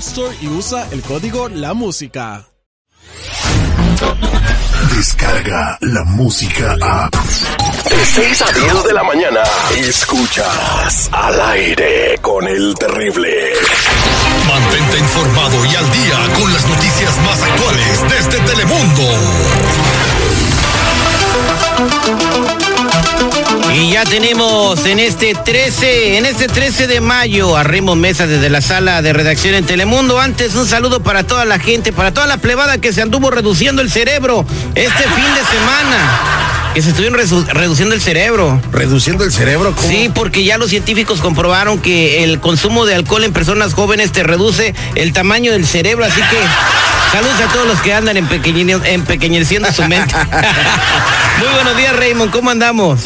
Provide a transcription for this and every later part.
Store y usa el código La Música. Descarga la música a. De 6 a 10 de la mañana. Escuchas al aire con el terrible. Mantente informado y al día con las noticias más actuales desde Telemundo. Y ya tenemos en este 13, en este 13 de mayo, a Raymond Mesa desde la sala de redacción en Telemundo. Antes, un saludo para toda la gente, para toda la plebada que se anduvo reduciendo el cerebro este fin de semana. Que se estuvieron reduciendo el cerebro. ¿Reduciendo el cerebro? ¿Cómo? Sí, porque ya los científicos comprobaron que el consumo de alcohol en personas jóvenes te reduce el tamaño del cerebro, así que saludos a todos los que andan empequeñe- empequeñeciendo su mente. Muy buenos días, Raymond, ¿cómo andamos?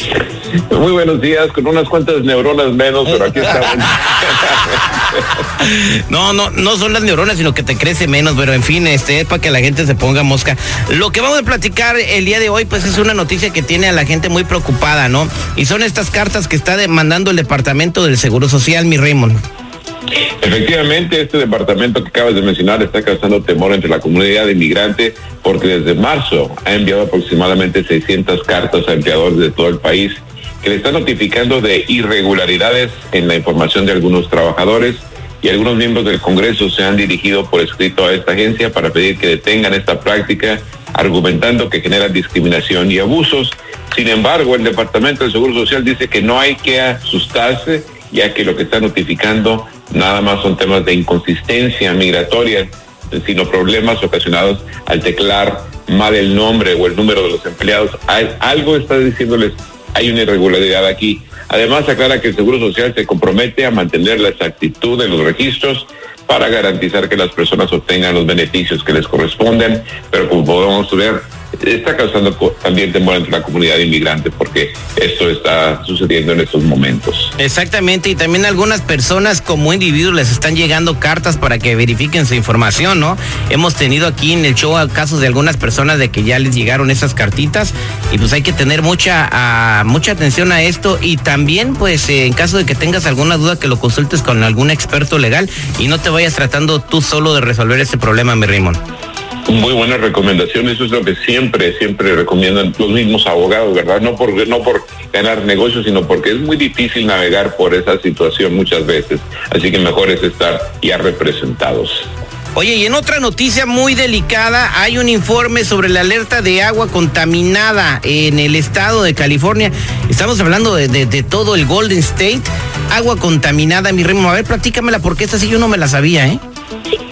Muy buenos días, con unas cuantas neuronas menos, pero aquí estamos. No, no, no son las neuronas, sino que te crece menos, pero en fin, este es para que la gente se ponga mosca. Lo que vamos a platicar el día de hoy, pues es una noticia que tiene a la gente muy preocupada, ¿no? Y son estas cartas que está mandando el Departamento del Seguro Social, mi Raymond. Efectivamente, este departamento que acabas de mencionar está causando temor entre la comunidad de inmigrantes porque desde marzo ha enviado aproximadamente 600 cartas a empleadores de todo el país que le están notificando de irregularidades en la información de algunos trabajadores y algunos miembros del Congreso se han dirigido por escrito a esta agencia para pedir que detengan esta práctica argumentando que genera discriminación y abusos. Sin embargo, el Departamento del Seguro Social dice que no hay que asustarse ya que lo que está notificando nada más son temas de inconsistencia migratoria, sino problemas ocasionados al teclar mal el nombre o el número de los empleados. Algo está diciéndoles, hay una irregularidad aquí. Además, aclara que el Seguro Social se compromete a mantener la exactitud de los registros para garantizar que las personas obtengan los beneficios que les corresponden, pero como podemos ver, está causando también temor entre la comunidad inmigrante porque esto está sucediendo en estos momentos. Exactamente, y también algunas personas como individuos les están llegando cartas para que verifiquen su información, ¿no? Hemos tenido aquí en el show casos de algunas personas de que ya les llegaron esas cartitas y pues hay que tener mucha mucha atención a esto y también pues eh, en caso de que tengas alguna duda que lo consultes con algún experto legal y no te vayas tratando tú solo de resolver ese problema, mi Raymond. Muy buena recomendación, eso es lo que siempre, siempre recomiendan los mismos abogados, ¿verdad? No por, no por ganar negocios, sino porque es muy difícil navegar por esa situación muchas veces, así que mejor es estar ya representados. Oye, y en otra noticia muy delicada, hay un informe sobre la alerta de agua contaminada en el estado de California. Estamos hablando de, de- de todo el Golden State. Agua contaminada, mi Remo. A ver, platícamela, porque esta sí yo no me la sabía, ¿eh?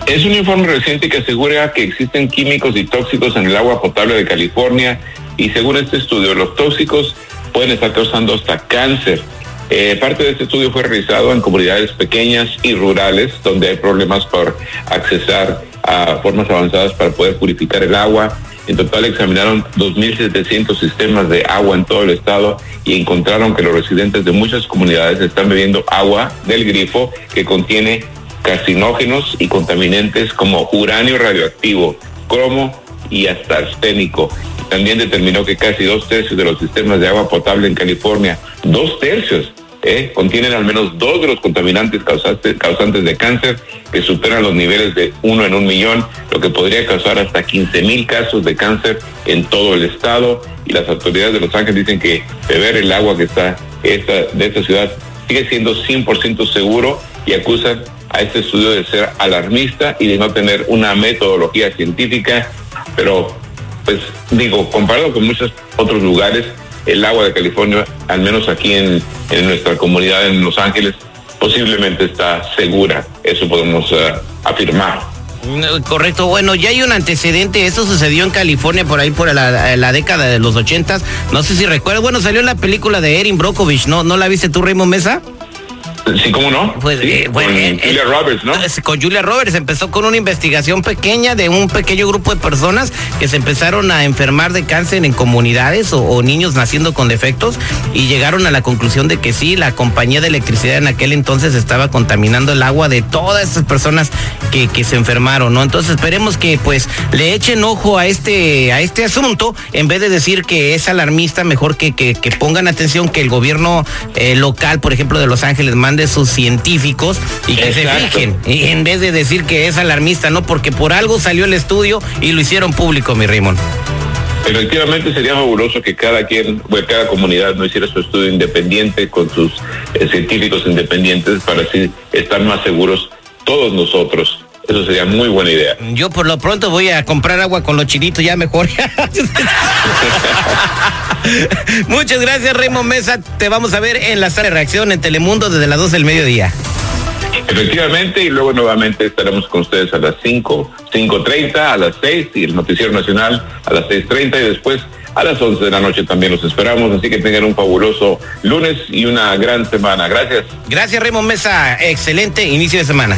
Es un informe reciente que asegura que existen químicos y tóxicos en el agua potable de California y según este estudio, los tóxicos pueden estar causando hasta cáncer. Eh, parte de este estudio fue realizado en comunidades pequeñas y rurales donde hay problemas por accesar a formas avanzadas para poder purificar el agua. En total examinaron 2.700 sistemas de agua en todo el estado y encontraron que los residentes de muchas comunidades están bebiendo agua del grifo que contiene carcinógenos y contaminantes como uranio radioactivo, cromo y hasta arsénico. También determinó que casi dos tercios de los sistemas de agua potable en California, dos tercios, eh, contienen al menos dos de los contaminantes causantes, de cáncer que superan los niveles de uno en un millón, lo que podría causar hasta 15 mil casos de cáncer en todo el estado. Y las autoridades de Los Ángeles dicen que beber el agua que está esta, de esta ciudad sigue siendo 100% seguro y acusan a este estudio de ser alarmista y de no tener una metodología científica, pero pues digo, comparado con muchos otros lugares, el agua de California, al menos aquí en, nuestra comunidad en Los Ángeles, posiblemente está segura. Eso podemos eh, afirmar. Correcto, bueno, ya hay un antecedente, eso sucedió en California por ahí por la, década de los ochentas, no sé si recuerdas, bueno, salió la película de Erin Brockovich, ¿no? ¿No la viste tú, Raymond Mesa? Sí, ¿cómo no? Pues, eh, con eh, Julia eh, Roberts, ¿no? Con Julia Roberts empezó con una investigación pequeña de un pequeño grupo de personas que se empezaron a enfermar de cáncer en comunidades o, niños naciendo con defectos y llegaron a la conclusión de que sí, la compañía de electricidad en aquel entonces estaba contaminando el agua de todas esas personas que, que se enfermaron, ¿no? Entonces esperemos que pues le echen ojo a este, a este asunto en vez de decir que es alarmista, mejor que, que, pongan atención que el gobierno local, por ejemplo, de Los Ángeles, de sus científicos y que se fijen, y en vez de decir que es alarmista, ¿no? Porque por algo salió el estudio y lo hicieron público, mi Raymond. Efectivamente sería fabuloso que cada quien, cada comunidad no hiciera su estudio independiente con sus eh, científicos independientes para así estar más seguros todos nosotros. Eso sería muy buena idea. Yo por lo pronto voy a comprar agua con los chinitos ya mejor. Muchas gracias, Raymond Mesa. Te vamos a ver en la sala de reacción en Telemundo desde las 12 del mediodía. Efectivamente, y luego nuevamente estaremos con ustedes a las 5, 5.30, a las 6 y el Noticiero Nacional a las 6.30 y después a las 11 de la noche también los esperamos, así que tengan un fabuloso lunes y una gran semana. Gracias. Gracias, Raymond Mesa. Excelente inicio de semana.